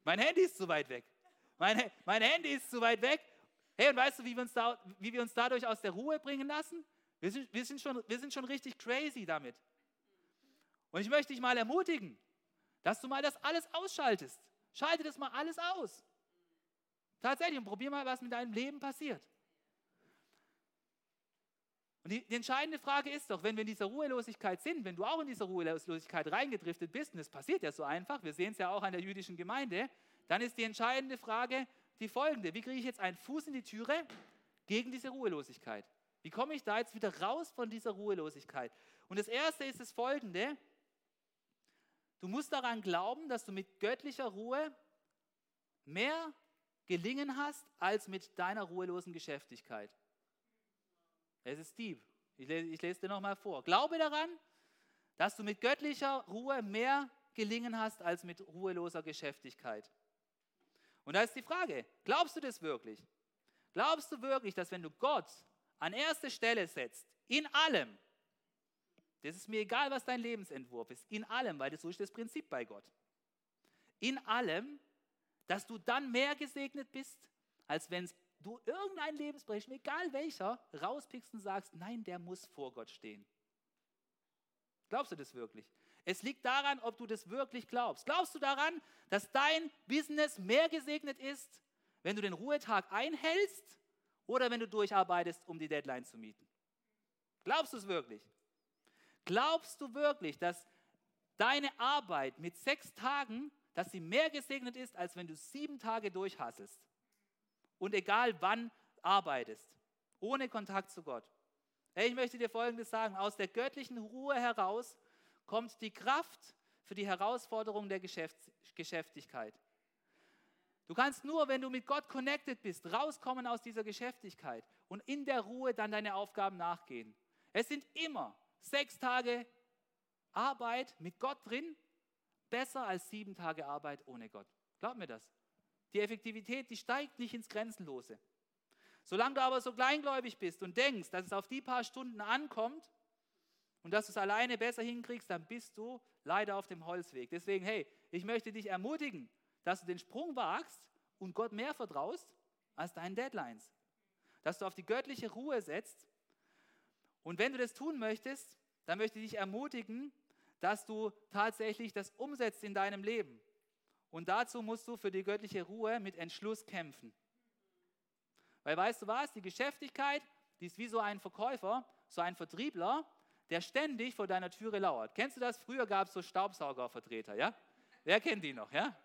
Mein Handy ist zu weit weg. Mein, mein Handy ist zu weit weg. Hey, und weißt du, wie wir uns, da, wie wir uns dadurch aus der Ruhe bringen lassen? Wir sind, wir, sind schon, wir sind schon richtig crazy damit. Und ich möchte dich mal ermutigen, dass du mal das alles ausschaltest. Schalte das mal alles aus. Tatsächlich, und probier mal, was mit deinem Leben passiert. Und die, die, entscheidende Frage ist doch, wenn wir in dieser Ruhelosigkeit sind, wenn du auch in dieser Ruhelosigkeit reingedriftet bist, und das passiert ja so einfach, wir sehen es ja auch an der jüdischen Gemeinde, dann ist die entscheidende Frage die folgende. Wie kriege ich jetzt einen Fuß in die Türe gegen diese Ruhelosigkeit? Wie komme ich da jetzt wieder raus von dieser Ruhelosigkeit? Und das Erste ist das folgende. Du musst daran glauben, dass du mit göttlicher Ruhe mehr gelingen hast als mit deiner ruhelosen Geschäftigkeit. Es ist deep. Ich lese, ich lese dir nochmal vor. Glaube daran, dass du mit göttlicher Ruhe mehr gelingen hast als mit ruheloser Geschäftigkeit. Und da ist die Frage, glaubst du das wirklich? Glaubst du wirklich, dass wenn du Gott an erste Stelle setzt, in allem, das ist mir egal, was dein Lebensentwurf ist, in allem, weil das so ist das Prinzip bei Gott, in allem, dass du dann mehr gesegnet bist, als wenn es du irgendeinen Lebensbereich, egal welcher, rauspickst und sagst, nein, der muss vor Gott stehen. Glaubst du das wirklich? Es liegt daran, ob du das wirklich glaubst. Glaubst du daran, dass dein Business mehr gesegnet ist, wenn du den Ruhetag einhältst oder wenn du durcharbeitest, um die Deadline zu mieten? Glaubst du es wirklich? Glaubst du wirklich, dass deine Arbeit mit sechs Tagen, dass sie mehr gesegnet ist, als wenn du sieben Tage durchhasselst? Und egal wann arbeitest, ohne Kontakt zu Gott. Hey, ich möchte dir Folgendes sagen. Aus der göttlichen Ruhe heraus kommt die Kraft für die Herausforderung der Geschäfts Geschäftigkeit. Du kannst nur, wenn du mit Gott connected bist, rauskommen aus dieser Geschäftigkeit und in der Ruhe dann deine Aufgaben nachgehen. Es sind immer sechs Tage Arbeit mit Gott drin, besser als sieben Tage Arbeit ohne Gott. Glaub mir das. Die Effektivität, die steigt nicht ins Grenzenlose. Solange du aber so kleingläubig bist und denkst, dass es auf die paar Stunden ankommt und dass du es alleine besser hinkriegst, dann bist du leider auf dem Holzweg. Deswegen, hey, ich möchte dich ermutigen, dass du den Sprung wagst und Gott mehr vertraust als deinen Deadlines. Dass du auf die göttliche Ruhe setzt. Und wenn du das tun möchtest, dann möchte ich dich ermutigen, dass du tatsächlich das umsetzt in deinem Leben. Und dazu musst du für die göttliche Ruhe mit Entschluss kämpfen. Weil weißt du was, die Geschäftigkeit, die ist wie so ein Verkäufer, so ein Vertriebler, der ständig vor deiner Türe lauert. Kennst du das? Früher gab es so Staubsaugervertreter, ja? Wer kennt die noch, ja?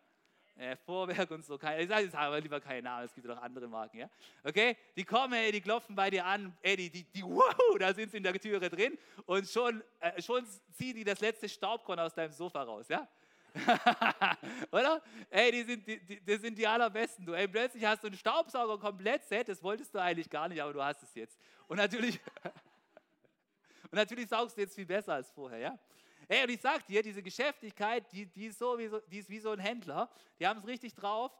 äh, Vorwerk und so. Ich sage jetzt aber lieber keine Namen, es gibt ja noch andere Marken. Ja? Okay, die kommen, ey, die klopfen bei dir an, ey, die, die, die wow, da sind sie in der Türe drin und schon, äh, schon ziehen die das letzte Staubkorn aus deinem Sofa raus. Ja? *laughs* Oder? Ey, die sind die, die, die, sind die allerbesten. Du, ey, plötzlich hast du einen Staubsauger komplett set, das wolltest du eigentlich gar nicht, aber du hast es jetzt. Und natürlich, *laughs* und natürlich saugst du jetzt viel besser als vorher, ja? Ey, und ich sag dir, diese Geschäftigkeit, die, die, ist, so wie so, die ist wie so ein Händler, die haben es richtig drauf.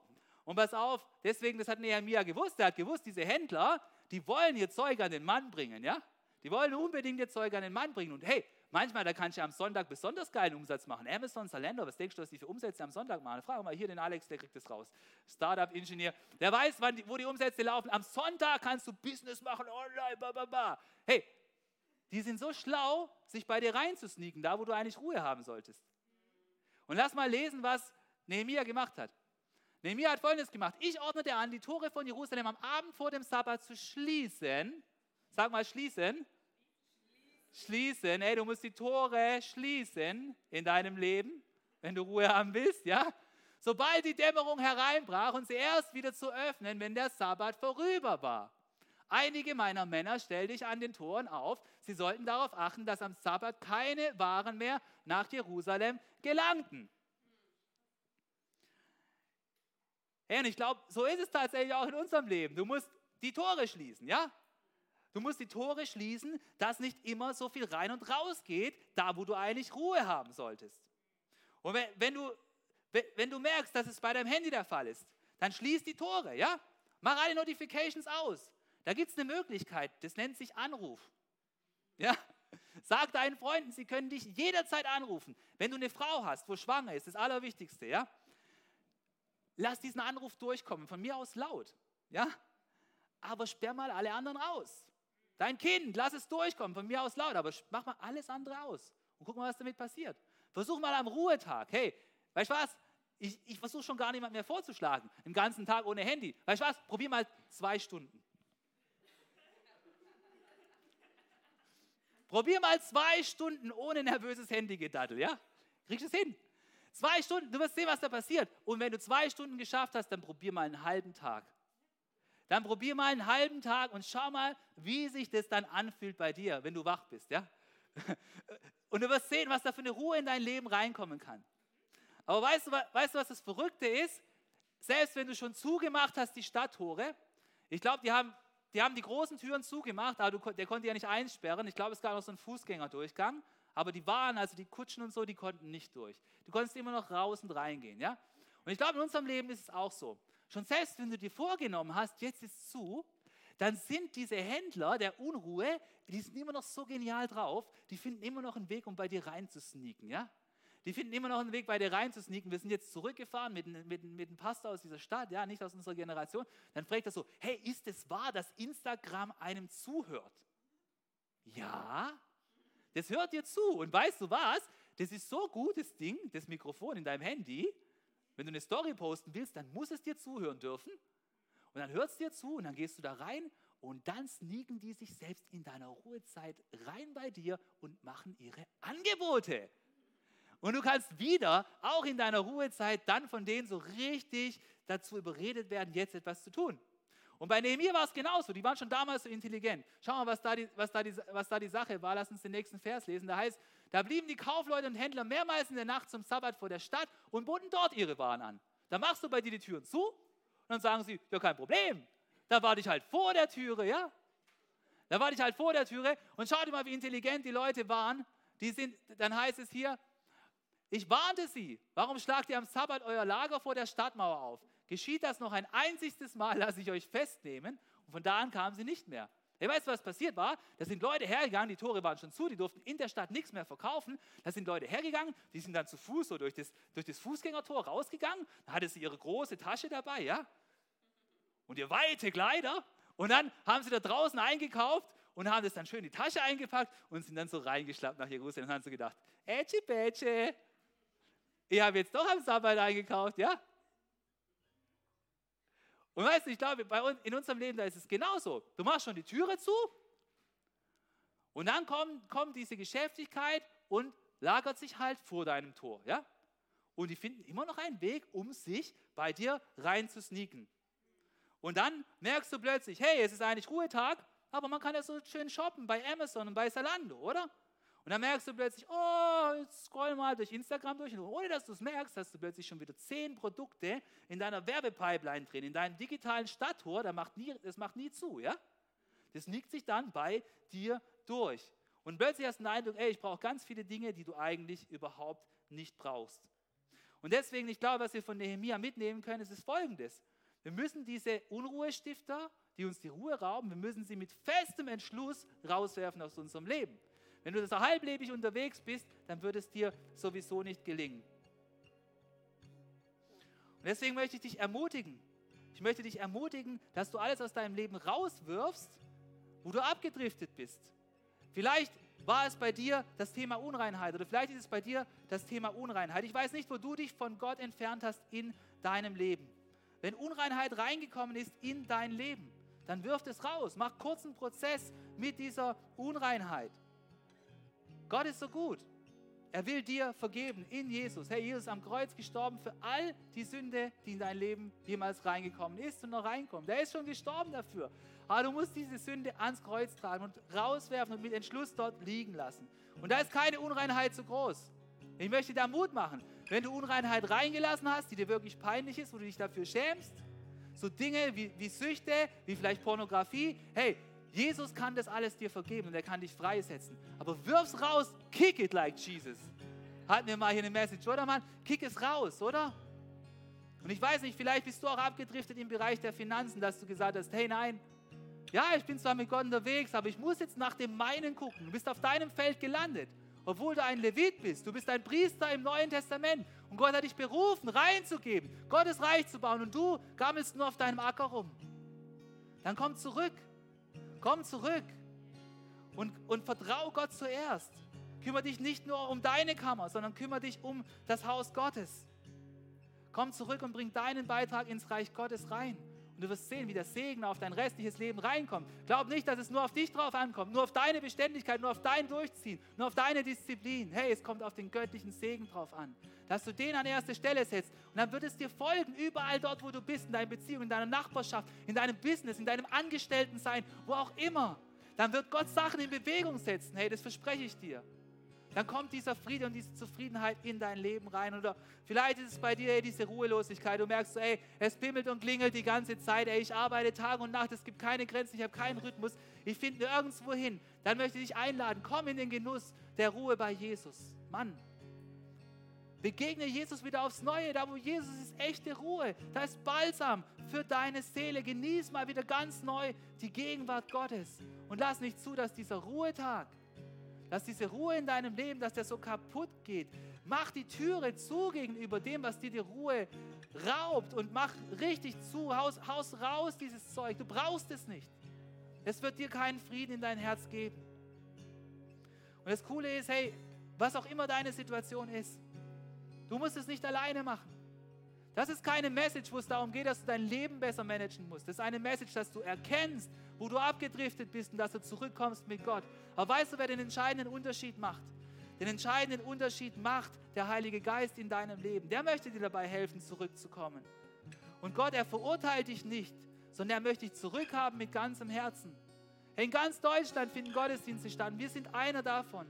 Und pass auf, deswegen, das hat Nehemiah gewusst, der hat gewusst, diese Händler, die wollen ihr Zeug an den Mann bringen, ja? Die wollen unbedingt ihr Zeug an den Mann bringen. Und hey, Manchmal, da kannst du am Sonntag besonders geilen Umsatz machen. Amazon, Zalando, was denkst du, was die für Umsätze am Sonntag machen? Frag mal hier den Alex, der kriegt das raus. Startup-Ingenieur, der weiß, die, wo die Umsätze laufen. Am Sonntag kannst du Business machen, online, ba. Hey, die sind so schlau, sich bei dir reinzusneaken, da wo du eigentlich Ruhe haben solltest. Und lass mal lesen, was Nehemiah gemacht hat. Nehemiah hat folgendes gemacht. Ich ordnete an, die Tore von Jerusalem am Abend vor dem Sabbat zu schließen. Sag mal schließen schließen. Ey, du musst die Tore schließen in deinem Leben, wenn du Ruhe haben willst, ja? Sobald die Dämmerung hereinbrach und sie erst wieder zu öffnen, wenn der Sabbat vorüber war. Einige meiner Männer stellte ich an den Toren auf. Sie sollten darauf achten, dass am Sabbat keine Waren mehr nach Jerusalem gelangten. Hey, und ich glaube, so ist es tatsächlich auch in unserem Leben. Du musst die Tore schließen, ja? Du musst die Tore schließen, dass nicht immer so viel rein und raus geht, da wo du eigentlich Ruhe haben solltest. Und wenn, wenn, du, wenn du merkst, dass es bei deinem Handy der Fall ist, dann schließ die Tore, ja? Mach alle Notifications aus. Da gibt es eine Möglichkeit, das nennt sich Anruf. Ja? Sag deinen Freunden, sie können dich jederzeit anrufen. Wenn du eine Frau hast, wo schwanger ist, das Allerwichtigste, ja? Lass diesen Anruf durchkommen, von mir aus laut, ja? Aber sperr mal alle anderen raus. Dein Kind, lass es durchkommen, von mir aus laut, aber mach mal alles andere aus und guck mal, was damit passiert. Versuch mal am Ruhetag, hey, weißt du was? Ich, ich versuche schon gar niemand mehr vorzuschlagen, den ganzen Tag ohne Handy. Weißt du was? Probier mal zwei Stunden. Probier mal zwei Stunden ohne nervöses Handygedattel, ja? Kriegst du es hin? Zwei Stunden, du wirst sehen, was da passiert. Und wenn du zwei Stunden geschafft hast, dann probier mal einen halben Tag dann probier mal einen halben Tag und schau mal, wie sich das dann anfühlt bei dir, wenn du wach bist. Ja? *laughs* Und du wirst sehen, was da für eine Ruhe in dein Leben reinkommen kann. Aber weißt du, weißt du was das Verrückte ist? Selbst wenn du schon zugemacht hast, die Stadttore, ich glaube, die haben, die haben die großen Türen zugemacht, aber du, der konnte ja nicht einsperren. Ich glaube, es gab noch so einen Fußgängerdurchgang, aber die waren, also die Kutschen und so, die konnten nicht durch. Du konntest immer noch raus und reingehen. Ja? Und ich glaube, in unserem Leben ist es auch so. Schon selbst wenn du dir vorgenommen hast, jetzt ist zu, dann sind diese Händler der Unruhe, die sind immer noch so genial drauf, die finden immer noch einen Weg, um bei dir reinzusneaken, ja? Die finden immer noch einen Weg, bei dir reinzusneaken. Wir sind jetzt zurückgefahren mit, mit, mit einem Pastor aus dieser Stadt, ja, nicht aus unserer Generation. Dann fragt er so, hey, ist es wahr, dass Instagram einem zuhört? Ja, das hört dir zu. Und weißt du was? Das ist so gut, das Ding, das Mikrofon in deinem Handy, wenn du eine Story posten willst, dann muss es dir zuhören dürfen. Und dann hört es dir zu und dann gehst du da rein und dann sneaken die sich selbst in deiner Ruhezeit rein bei dir und machen ihre Angebote. Und du kannst wieder, auch in deiner Ruhezeit, dann von denen so richtig dazu überredet werden, jetzt etwas zu tun. Und bei Nehemiah war es genauso. Die waren schon damals so intelligent. Schau mal, was da, die, was, da die, was da die Sache war. Lass uns den nächsten Vers lesen. Da heißt, da blieben die Kaufleute und Händler mehrmals in der Nacht zum Sabbat vor der Stadt und boten dort ihre Waren an. Da machst du bei dir die Türen zu und dann sagen sie, ja kein Problem, da warte ich halt vor der Türe, ja? Da warte ich halt vor der Türe und schau dir mal, wie intelligent die Leute waren. Die sind, dann heißt es hier, ich warnte sie, warum schlagt ihr am Sabbat euer Lager vor der Stadtmauer auf? Geschieht das noch ein einziges Mal, lasse ich euch festnehmen. Und von da an kamen sie nicht mehr. Hey, weißt was passiert war? Da sind Leute hergegangen, die Tore waren schon zu, die durften in der Stadt nichts mehr verkaufen. Da sind Leute hergegangen, die sind dann zu Fuß so durch das, durch das Fußgängertor rausgegangen. Da hatte sie ihre große Tasche dabei, ja? Und ihr weite Kleider. Und dann haben sie da draußen eingekauft und haben das dann schön in die Tasche eingepackt und sind dann so reingeschlappt nach Jerusalem und haben so gedacht, Ätsche, Bätsche, ich habe jetzt doch am Sabbat eingekauft, ja? Und weißt du, ich glaube, bei uns, in unserem Leben, da ist es genauso. Du machst schon die Türe zu und dann kommt, kommt diese Geschäftigkeit und lagert sich halt vor deinem Tor. Ja? Und die finden immer noch einen Weg, um sich bei dir reinzusneaken. Und dann merkst du plötzlich, hey, es ist eigentlich Ruhetag, aber man kann ja so schön shoppen bei Amazon und bei Salando, oder? Und dann merkst du plötzlich, oh, jetzt scroll mal durch Instagram durch. Und ohne dass du es merkst, hast du plötzlich schon wieder zehn Produkte in deiner Werbepipeline drin, in deinem digitalen Stadttor, das macht nie, das macht nie zu, ja? Das liegt sich dann bei dir durch. Und plötzlich hast du den Eindruck, ey, ich brauche ganz viele Dinge, die du eigentlich überhaupt nicht brauchst. Und deswegen, ich glaube, was wir von Nehemia mitnehmen können, ist, ist folgendes. Wir müssen diese Unruhestifter, die uns die Ruhe rauben, wir müssen sie mit festem Entschluss rauswerfen aus unserem Leben. Wenn du so halblebig unterwegs bist, dann wird es dir sowieso nicht gelingen. Und deswegen möchte ich dich ermutigen. Ich möchte dich ermutigen, dass du alles aus deinem Leben rauswirfst, wo du abgedriftet bist. Vielleicht war es bei dir das Thema Unreinheit oder vielleicht ist es bei dir das Thema Unreinheit. Ich weiß nicht, wo du dich von Gott entfernt hast in deinem Leben. Wenn Unreinheit reingekommen ist in dein Leben, dann wirf es raus. Mach kurzen Prozess mit dieser Unreinheit. Gott ist so gut. Er will dir vergeben in Jesus. Hey, Jesus ist am Kreuz gestorben für all die Sünde, die in dein Leben jemals reingekommen ist und noch reinkommt. Er ist schon gestorben dafür. Aber du musst diese Sünde ans Kreuz tragen und rauswerfen und mit Entschluss dort liegen lassen. Und da ist keine Unreinheit zu groß. Ich möchte dir Mut machen. Wenn du Unreinheit reingelassen hast, die dir wirklich peinlich ist, wo du dich dafür schämst, so Dinge wie, wie Süchte, wie vielleicht Pornografie, hey, Jesus kann das alles dir vergeben und er kann dich freisetzen. Aber wirf's raus, kick it like Jesus. Hatten wir mal hier eine Message, oder Mann? Kick es raus, oder? Und ich weiß nicht, vielleicht bist du auch abgedriftet im Bereich der Finanzen, dass du gesagt hast, hey nein, ja, ich bin zwar mit Gott unterwegs, aber ich muss jetzt nach dem meinen gucken. Du bist auf deinem Feld gelandet, obwohl du ein Levit bist. Du bist ein Priester im Neuen Testament und Gott hat dich berufen, reinzugeben, Gottes Reich zu bauen und du gammelst nur auf deinem Acker rum. Dann komm zurück Komm zurück und, und vertrau Gott zuerst. Kümmere dich nicht nur um deine Kammer, sondern kümmere dich um das Haus Gottes. Komm zurück und bring deinen Beitrag ins Reich Gottes rein. Und du wirst sehen, wie der Segen auf dein restliches Leben reinkommt. Glaub nicht, dass es nur auf dich drauf ankommt, nur auf deine Beständigkeit, nur auf dein Durchziehen, nur auf deine Disziplin. Hey, es kommt auf den göttlichen Segen drauf an. Dass du den an erste Stelle setzt. Und dann wird es dir folgen, überall dort, wo du bist, in deiner Beziehung, in deiner Nachbarschaft, in deinem Business, in deinem Angestelltensein, wo auch immer. Dann wird Gott Sachen in Bewegung setzen. Hey, das verspreche ich dir dann kommt dieser Friede und diese Zufriedenheit in dein Leben rein. Oder vielleicht ist es bei dir ey, diese Ruhelosigkeit. Du merkst, ey, es bimmelt und klingelt die ganze Zeit. Ey, ich arbeite Tag und Nacht, es gibt keine Grenzen, ich habe keinen Rhythmus. Ich finde nirgendwo hin. Dann möchte ich dich einladen, komm in den Genuss der Ruhe bei Jesus. Mann, Begegne Jesus wieder aufs Neue. Da, wo Jesus ist, echte Ruhe. Da ist Balsam für deine Seele. Genieß mal wieder ganz neu die Gegenwart Gottes. Und lass nicht zu, dass dieser Ruhetag dass diese Ruhe in deinem Leben, dass der so kaputt geht. Mach die Türe zu gegenüber dem, was dir die Ruhe raubt und mach richtig zu, haus, haus raus dieses Zeug. Du brauchst es nicht. Es wird dir keinen Frieden in dein Herz geben. Und das Coole ist, hey, was auch immer deine Situation ist, du musst es nicht alleine machen. Das ist keine Message, wo es darum geht, dass du dein Leben besser managen musst. Das ist eine Message, dass du erkennst, wo du abgedriftet bist und dass du zurückkommst mit Gott. Aber weißt du, wer den entscheidenden Unterschied macht? Den entscheidenden Unterschied macht der Heilige Geist in deinem Leben. Der möchte dir dabei helfen, zurückzukommen. Und Gott, er verurteilt dich nicht, sondern er möchte dich zurückhaben mit ganzem Herzen. In ganz Deutschland finden Gottesdienste statt. Wir sind einer davon.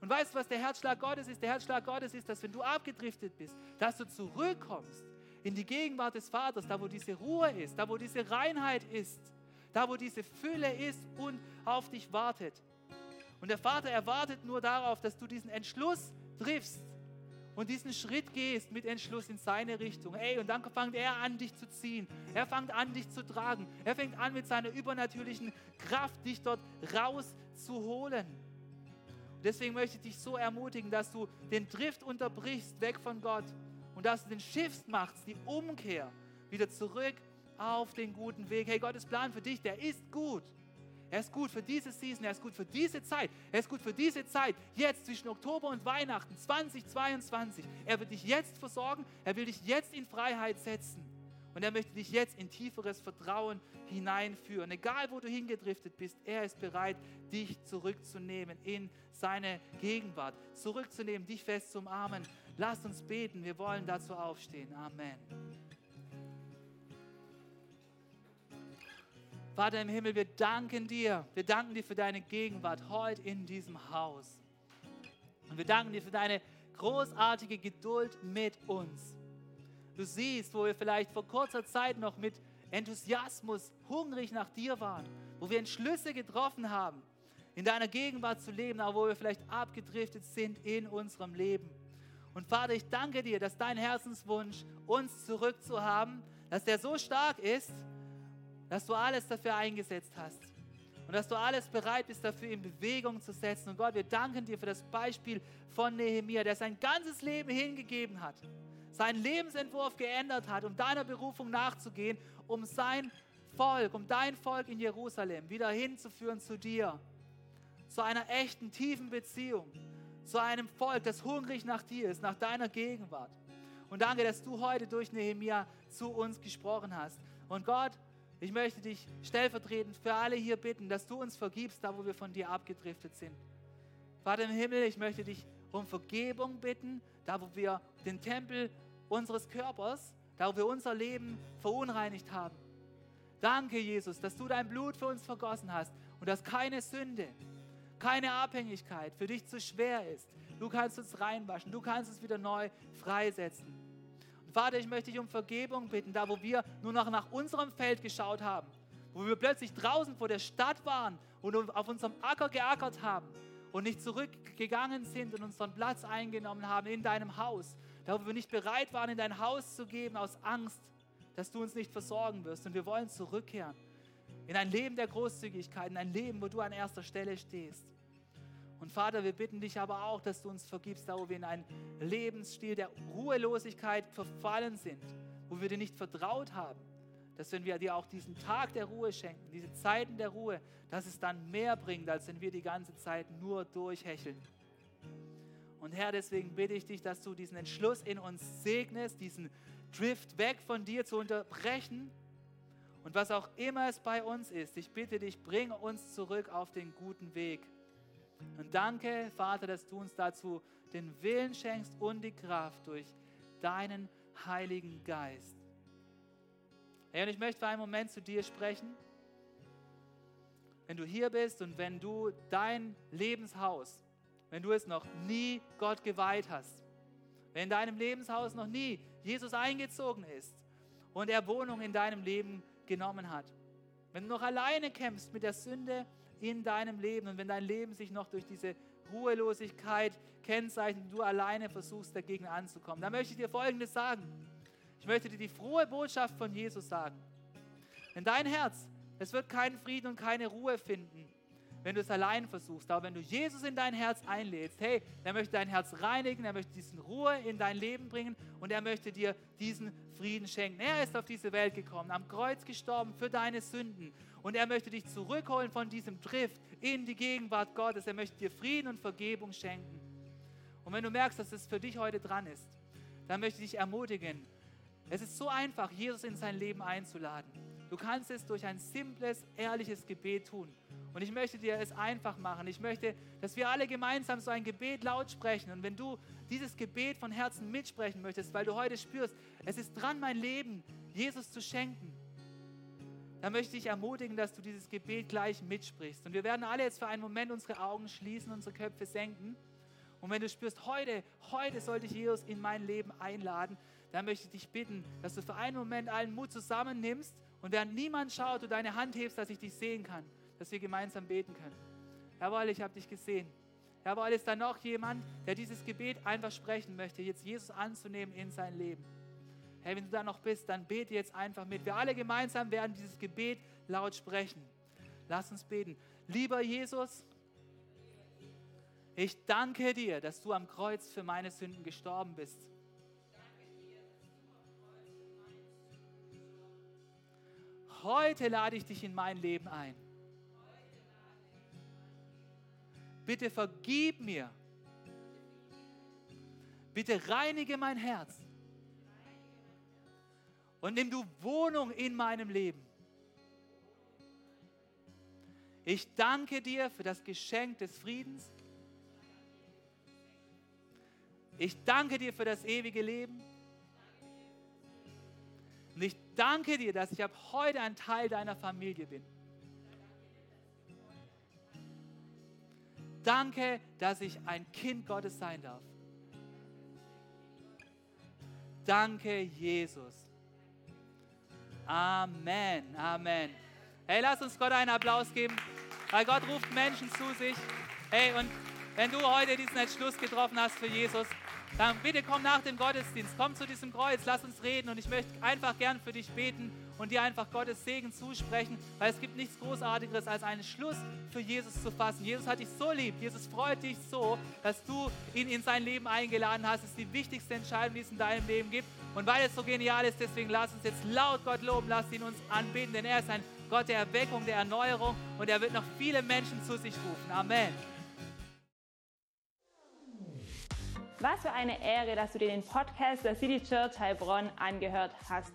Und weißt du, was der Herzschlag Gottes ist? Der Herzschlag Gottes ist, dass wenn du abgedriftet bist, dass du zurückkommst in die Gegenwart des Vaters, da wo diese Ruhe ist, da wo diese Reinheit ist, da wo diese Fülle ist und auf dich wartet. Und der Vater erwartet nur darauf, dass du diesen Entschluss triffst und diesen Schritt gehst mit Entschluss in seine Richtung. Ey, und dann fängt er an, dich zu ziehen. Er fängt an, dich zu tragen. Er fängt an, mit seiner übernatürlichen Kraft dich dort rauszuholen. Deswegen möchte ich dich so ermutigen, dass du den Drift unterbrichst, weg von Gott und dass du den Shift machst, die Umkehr, wieder zurück auf den guten Weg. Hey, Gottes Plan für dich, der ist gut. Er ist gut für diese Season, er ist gut für diese Zeit. Er ist gut für diese Zeit, jetzt zwischen Oktober und Weihnachten 2022. Er wird dich jetzt versorgen, er will dich jetzt in Freiheit setzen. Und er möchte dich jetzt in tieferes Vertrauen hineinführen. Egal, wo du hingedriftet bist, er ist bereit, dich zurückzunehmen in seine Gegenwart. Zurückzunehmen, dich fest zu umarmen, Lasst uns beten, wir wollen dazu aufstehen. Amen. Vater im Himmel, wir danken dir. Wir danken dir für deine Gegenwart heute in diesem Haus. Und wir danken dir für deine großartige Geduld mit uns. Du siehst, wo wir vielleicht vor kurzer Zeit noch mit Enthusiasmus hungrig nach dir waren, wo wir Entschlüsse getroffen haben, in deiner Gegenwart zu leben, aber wo wir vielleicht abgedriftet sind in unserem Leben. Und Vater, ich danke dir, dass dein Herzenswunsch, uns zurückzuhaben, dass der so stark ist, dass du alles dafür eingesetzt hast. Und dass du alles bereit bist, dafür in Bewegung zu setzen. Und Gott, wir danken dir für das Beispiel von Nehemia, der sein ganzes Leben hingegeben hat, seinen Lebensentwurf geändert hat, um deiner Berufung nachzugehen, um sein Volk, um dein Volk in Jerusalem wieder hinzuführen zu dir, zu einer echten, tiefen Beziehung, zu einem Volk, das hungrig nach dir ist, nach deiner Gegenwart. Und danke, dass du heute durch Nehemia zu uns gesprochen hast. Und Gott, ich möchte dich stellvertretend für alle hier bitten, dass du uns vergibst, da wo wir von dir abgedriftet sind. Vater im Himmel, ich möchte dich um Vergebung bitten, da wo wir den Tempel unseres Körpers, da wo wir unser Leben verunreinigt haben. Danke, Jesus, dass du dein Blut für uns vergossen hast und dass keine Sünde, keine Abhängigkeit für dich zu schwer ist. Du kannst uns reinwaschen, du kannst uns wieder neu freisetzen. Vater, ich möchte dich um Vergebung bitten, da wo wir nur noch nach unserem Feld geschaut haben, wo wir plötzlich draußen vor der Stadt waren und auf unserem Acker geackert haben und nicht zurückgegangen sind und unseren Platz eingenommen haben in deinem Haus, da wo wir nicht bereit waren, in dein Haus zu geben aus Angst, dass du uns nicht versorgen wirst. Und wir wollen zurückkehren in ein Leben der Großzügigkeit, in ein Leben, wo du an erster Stelle stehst. Und Vater, wir bitten dich aber auch, dass du uns vergibst, da wo wir in einen Lebensstil der Ruhelosigkeit verfallen sind, wo wir dir nicht vertraut haben, dass wenn wir dir auch diesen Tag der Ruhe schenken, diese Zeiten der Ruhe, dass es dann mehr bringt, als wenn wir die ganze Zeit nur durchhecheln. Und Herr, deswegen bitte ich dich, dass du diesen Entschluss in uns segnest, diesen Drift weg von dir zu unterbrechen. Und was auch immer es bei uns ist, ich bitte dich, bring uns zurück auf den guten Weg. Und danke, Vater, dass du uns dazu den Willen schenkst und die Kraft durch deinen Heiligen Geist. Herr, und ich möchte für einen Moment zu dir sprechen. Wenn du hier bist und wenn du dein Lebenshaus, wenn du es noch nie Gott geweiht hast, wenn in deinem Lebenshaus noch nie Jesus eingezogen ist und er Wohnung in deinem Leben genommen hat, wenn du noch alleine kämpfst mit der Sünde, in deinem Leben. Und wenn dein Leben sich noch durch diese Ruhelosigkeit kennzeichnet, du alleine versuchst dagegen anzukommen, dann möchte ich dir Folgendes sagen. Ich möchte dir die frohe Botschaft von Jesus sagen. Denn dein Herz, es wird keinen Frieden und keine Ruhe finden, wenn du es allein versuchst. Aber wenn du Jesus in dein Herz einlädst, hey, er möchte dein Herz reinigen, er möchte diesen Ruhe in dein Leben bringen und er möchte dir diesen Frieden schenken. Er ist auf diese Welt gekommen, am Kreuz gestorben für deine Sünden und er möchte dich zurückholen von diesem Drift in die Gegenwart Gottes. Er möchte dir Frieden und Vergebung schenken. Und wenn du merkst, dass es für dich heute dran ist, dann möchte ich dich ermutigen. Es ist so einfach, Jesus in sein Leben einzuladen. Du kannst es durch ein simples, ehrliches Gebet tun. Und ich möchte dir es einfach machen. Ich möchte, dass wir alle gemeinsam so ein Gebet laut sprechen. Und wenn du dieses Gebet von Herzen mitsprechen möchtest, weil du heute spürst, es ist dran, mein Leben Jesus zu schenken, dann möchte ich ermutigen, dass du dieses Gebet gleich mitsprichst. Und wir werden alle jetzt für einen Moment unsere Augen schließen, unsere Köpfe senken. Und wenn du spürst, heute, heute sollte ich Jesus in mein Leben einladen, dann möchte ich dich bitten, dass du für einen Moment allen Mut zusammennimmst und während niemand schaut, du deine Hand hebst, dass ich dich sehen kann, dass wir gemeinsam beten können. Jawohl, ich habe dich gesehen. Jawohl, ist da noch jemand, der dieses Gebet einfach sprechen möchte, jetzt Jesus anzunehmen in sein Leben? Hey, wenn du da noch bist, dann bete jetzt einfach mit. Wir alle gemeinsam werden dieses Gebet laut sprechen. Lass uns beten. Lieber Jesus, ich danke dir, dass du am Kreuz für meine Sünden gestorben bist. Heute lade ich dich in mein Leben ein. Bitte vergib mir. Bitte reinige mein Herz und nimm du Wohnung in meinem Leben. Ich danke dir für das Geschenk des Friedens. Ich danke dir für das ewige Leben. Und ich danke dir, dass ich ab heute ein Teil deiner Familie bin. Danke, dass ich ein Kind Gottes sein darf. Danke, Jesus. Amen, Amen. Hey, lass uns Gott einen Applaus geben, weil Gott ruft Menschen zu sich. Hey, und wenn du heute diesen Entschluss getroffen hast für Jesus, dann bitte komm nach dem Gottesdienst, komm zu diesem Kreuz, lass uns reden und ich möchte einfach gern für dich beten und dir einfach Gottes Segen zusprechen, weil es gibt nichts Großartigeres, als einen Schluss für Jesus zu fassen. Jesus hat dich so lieb, Jesus freut dich so, dass du ihn in sein Leben eingeladen hast. Es ist die wichtigste Entscheidung, die es in deinem Leben gibt. Und weil es so genial ist, deswegen lass uns jetzt laut Gott loben, lass ihn uns anbeten, denn er ist ein Gott der Erweckung, der Erneuerung und er wird noch viele Menschen zu sich rufen. Amen. Was für eine Ehre, dass du dir den Podcast der City Church Heilbronn angehört hast.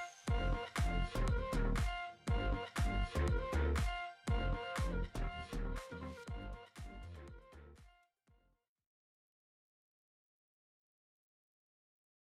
Thank you.